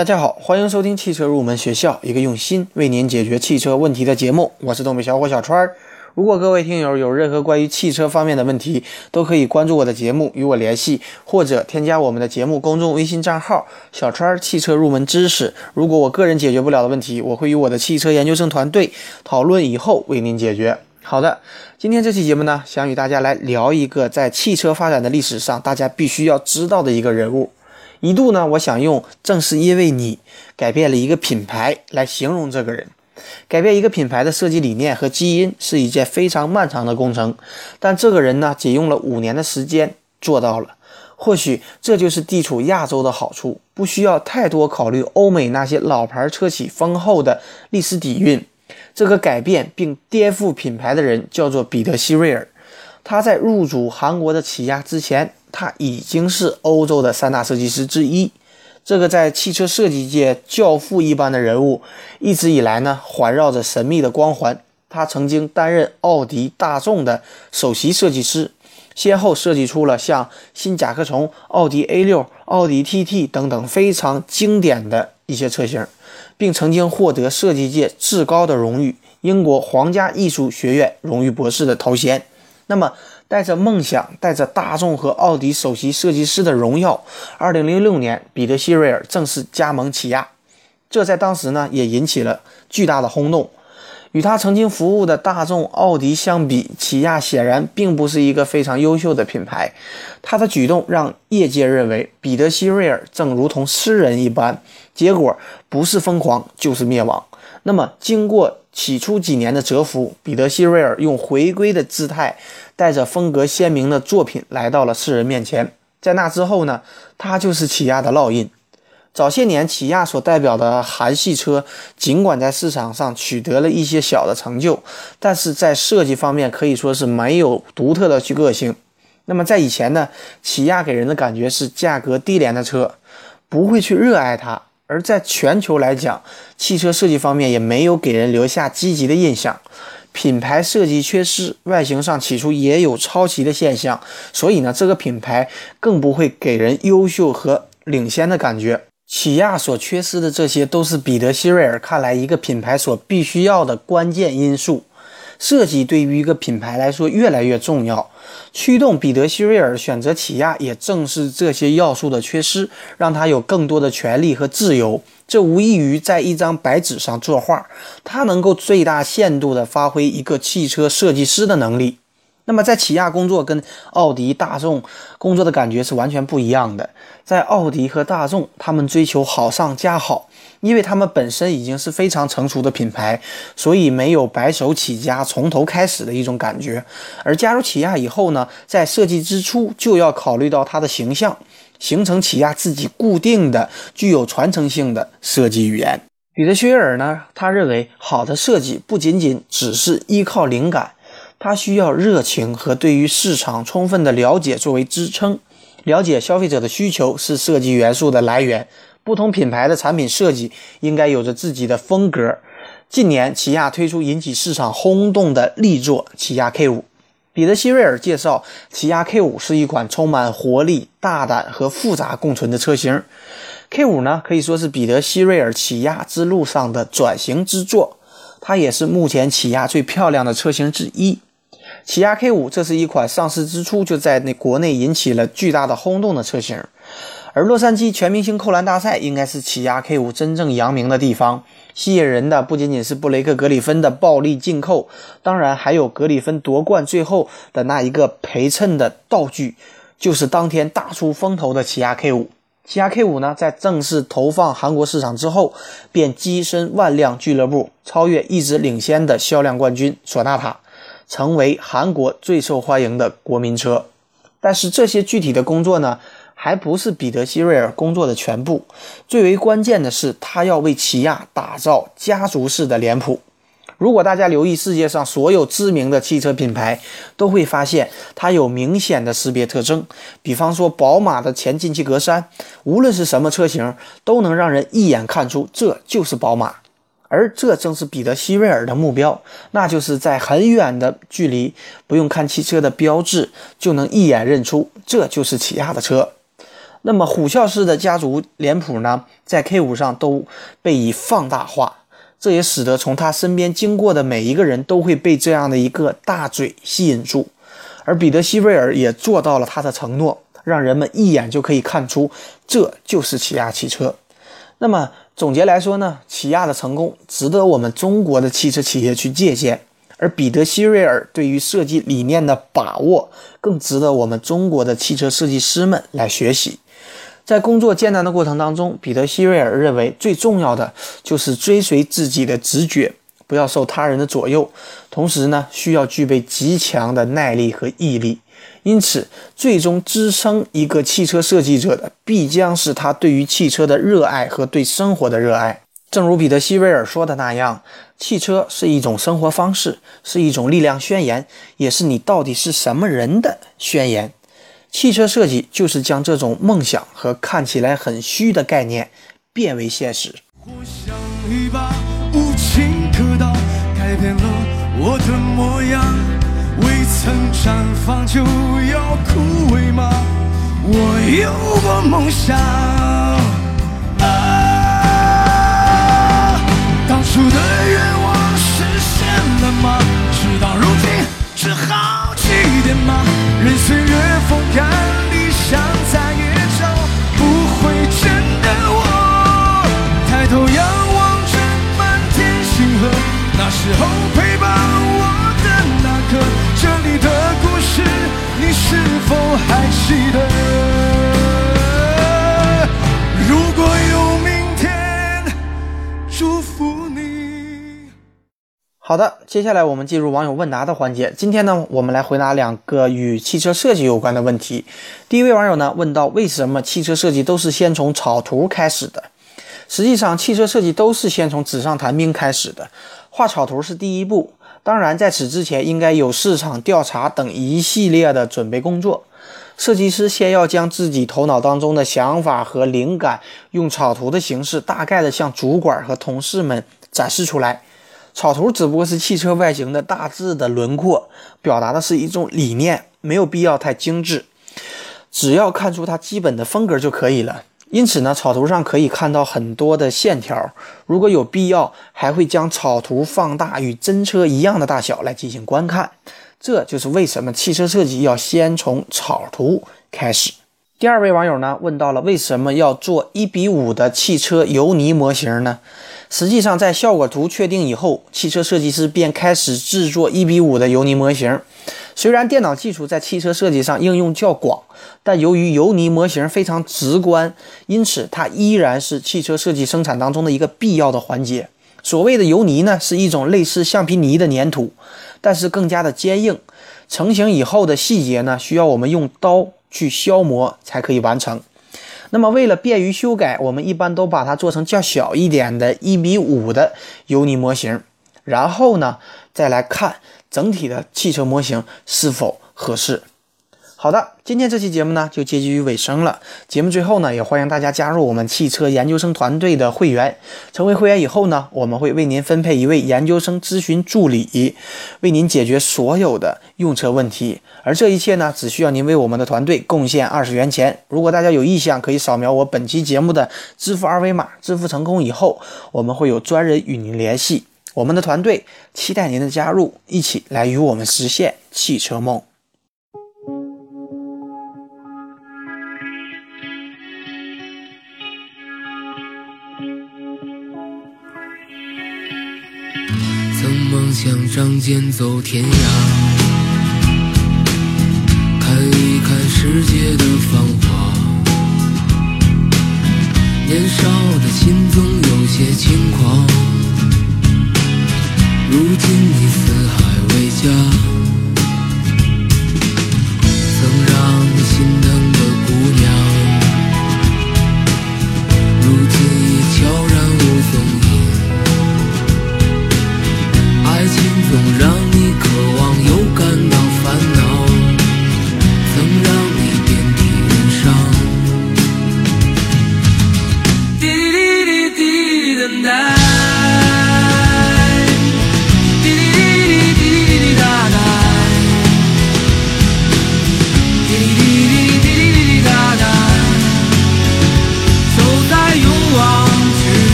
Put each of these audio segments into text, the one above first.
大家好，欢迎收听汽车入门学校，一个用心为您解决汽车问题的节目。我是东北小伙小川儿。如果各位听友有任何关于汽车方面的问题，都可以关注我的节目与我联系，或者添加我们的节目公众微信账号“小川儿汽车入门知识”。如果我个人解决不了的问题，我会与我的汽车研究生团队讨论以后为您解决。好的，今天这期节目呢，想与大家来聊一个在汽车发展的历史上大家必须要知道的一个人物。一度呢，我想用“正是因为你改变了一个品牌”来形容这个人。改变一个品牌的设计理念和基因是一件非常漫长的工程，但这个人呢，仅用了五年的时间做到了。或许这就是地处亚洲的好处，不需要太多考虑欧美那些老牌车企丰厚的历史底蕴。这个改变并颠覆品牌的人叫做彼得·希瑞尔。他在入主韩国的起亚之前。他已经是欧洲的三大设计师之一，这个在汽车设计界教父一般的人物，一直以来呢环绕着神秘的光环。他曾经担任奥迪、大众的首席设计师，先后设计出了像新甲壳虫、奥迪 A6、奥迪 TT 等等非常经典的一些车型，并曾经获得设计界至高的荣誉——英国皇家艺术学院荣誉博士的头衔。那么。带着梦想，带着大众和奥迪首席设计师的荣耀，二零零六年，彼得·希瑞尔正式加盟起亚。这在当时呢，也引起了巨大的轰动。与他曾经服务的大众、奥迪相比，起亚显然并不是一个非常优秀的品牌。他的举动让业界认为，彼得·希瑞尔正如同诗人一般。结果不是疯狂，就是灭亡。那么，经过起初几年的蛰伏，彼得·希瑞尔用回归的姿态。带着风格鲜明的作品来到了世人面前。在那之后呢，他就是起亚的烙印。早些年，起亚所代表的韩系车，尽管在市场上取得了一些小的成就，但是在设计方面可以说是没有独特的去个性。那么在以前呢，起亚给人的感觉是价格低廉的车，不会去热爱它。而在全球来讲，汽车设计方面也没有给人留下积极的印象。品牌设计缺失，外形上起初也有抄袭的现象，所以呢，这个品牌更不会给人优秀和领先的感觉。起亚所缺失的这些，都是彼得·希瑞尔看来一个品牌所必须要的关键因素。设计对于一个品牌来说越来越重要，驱动彼得·希瑞尔选择起亚，也正是这些要素的缺失，让他有更多的权利和自由。这无异于在一张白纸上作画，他能够最大限度地发挥一个汽车设计师的能力。那么，在起亚工作跟奥迪、大众工作的感觉是完全不一样的。在奥迪和大众，他们追求好上加好，因为他们本身已经是非常成熟的品牌，所以没有白手起家、从头开始的一种感觉。而加入起亚以后呢，在设计之初就要考虑到它的形象。形成起亚自己固定的、具有传承性的设计语言。彼得·薛尔呢？他认为，好的设计不仅仅只是依靠灵感，它需要热情和对于市场充分的了解作为支撑。了解消费者的需求是设计元素的来源。不同品牌的产品设计应该有着自己的风格。近年，起亚推出引起市场轰动的力作——起亚 K5。彼得·希瑞尔介绍，起亚 K5 是一款充满活力、大胆和复杂共存的车型。K5 呢，可以说是彼得·希瑞尔起亚之路上的转型之作，它也是目前起亚最漂亮的车型之一。起亚 K5 这是一款上市之初就在那国内引起了巨大的轰动的车型，而洛杉矶全明星扣篮大赛应该是起亚 K5 真正扬名的地方。吸引人的不仅仅是布雷克·格里芬的暴力进扣，当然还有格里芬夺冠最后的那一个陪衬的道具，就是当天大出风头的起亚 K5。起亚 K5 呢，在正式投放韩国市场之后，便跻身万辆俱乐部，超越一直领先的销量冠军索纳塔，成为韩国最受欢迎的国民车。但是这些具体的工作呢？还不是彼得·希瑞尔工作的全部，最为关键的是，他要为起亚打造家族式的脸谱。如果大家留意世界上所有知名的汽车品牌，都会发现它有明显的识别特征。比方说，宝马的前进气格栅，无论是什么车型，都能让人一眼看出这就是宝马。而这正是彼得·希瑞尔的目标，那就是在很远的距离，不用看汽车的标志，就能一眼认出这就是起亚的车。那么虎啸式的家族脸谱呢，在 K 五上都被以放大化，这也使得从他身边经过的每一个人都会被这样的一个大嘴吸引住。而彼得·希瑞尔也做到了他的承诺，让人们一眼就可以看出这就是起亚汽车。那么总结来说呢，起亚的成功值得我们中国的汽车企业去借鉴，而彼得·希瑞尔对于设计理念的把握更值得我们中国的汽车设计师们来学习。在工作艰难的过程当中，彼得·希瑞尔认为最重要的就是追随自己的直觉。不要受他人的左右，同时呢，需要具备极强的耐力和毅力。因此，最终支撑一个汽车设计者的，必将是他对于汽车的热爱和对生活的热爱。正如彼得·希维尔说的那样，汽车是一种生活方式，是一种力量宣言，也是你到底是什么人的宣言。汽车设计就是将这种梦想和看起来很虚的概念变为现实。我像一把无情可刀改变了我的模样，未曾绽放就要枯萎吗？我有过梦想，记得？如果有明天，祝福你。好的，接下来我们进入网友问答的环节。今天呢，我们来回答两个与汽车设计有关的问题。第一位网友呢问到，为什么汽车设计都是先从草图开始的？实际上，汽车设计都是先从纸上谈兵开始的，画草图是第一步。当然，在此之前，应该有市场调查等一系列的准备工作。设计师先要将自己头脑当中的想法和灵感，用草图的形式，大概的向主管和同事们展示出来。草图只不过是汽车外形的大致的轮廓，表达的是一种理念，没有必要太精致，只要看出它基本的风格就可以了。因此呢，草图上可以看到很多的线条。如果有必要，还会将草图放大，与真车一样的大小来进行观看。这就是为什么汽车设计要先从草图开始。第二位网友呢问到了，为什么要做一比五的汽车油泥模型呢？实际上，在效果图确定以后，汽车设计师便开始制作一比五的油泥模型。虽然电脑技术在汽车设计上应用较广，但由于油泥模型非常直观，因此它依然是汽车设计生产当中的一个必要的环节。所谓的油泥呢，是一种类似橡皮泥的粘土，但是更加的坚硬。成型以后的细节呢，需要我们用刀去消磨才可以完成。那么为了便于修改，我们一般都把它做成较小一点的一比五的油泥模型，然后呢，再来看。整体的汽车模型是否合适？好的，今天这期节目呢就接近于尾声了。节目最后呢，也欢迎大家加入我们汽车研究生团队的会员。成为会员以后呢，我们会为您分配一位研究生咨询助理，为您解决所有的用车问题。而这一切呢，只需要您为我们的团队贡献二十元钱。如果大家有意向，可以扫描我本期节目的支付二维码。支付成功以后，我们会有专人与您联系。我们的团队期待您的加入，一起来与我们实现汽车梦。仗剑走天涯，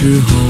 时候，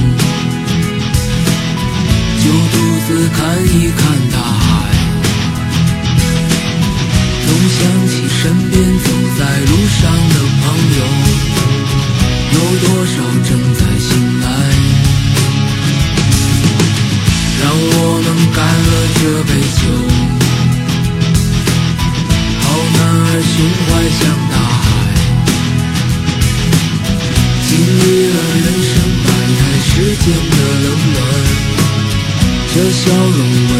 独自看一看大海。总想起身边走在路上的朋友，有多少正在醒来？让我们干了这杯酒，好男儿胸怀像大海，经历了人生百态世间的笑容。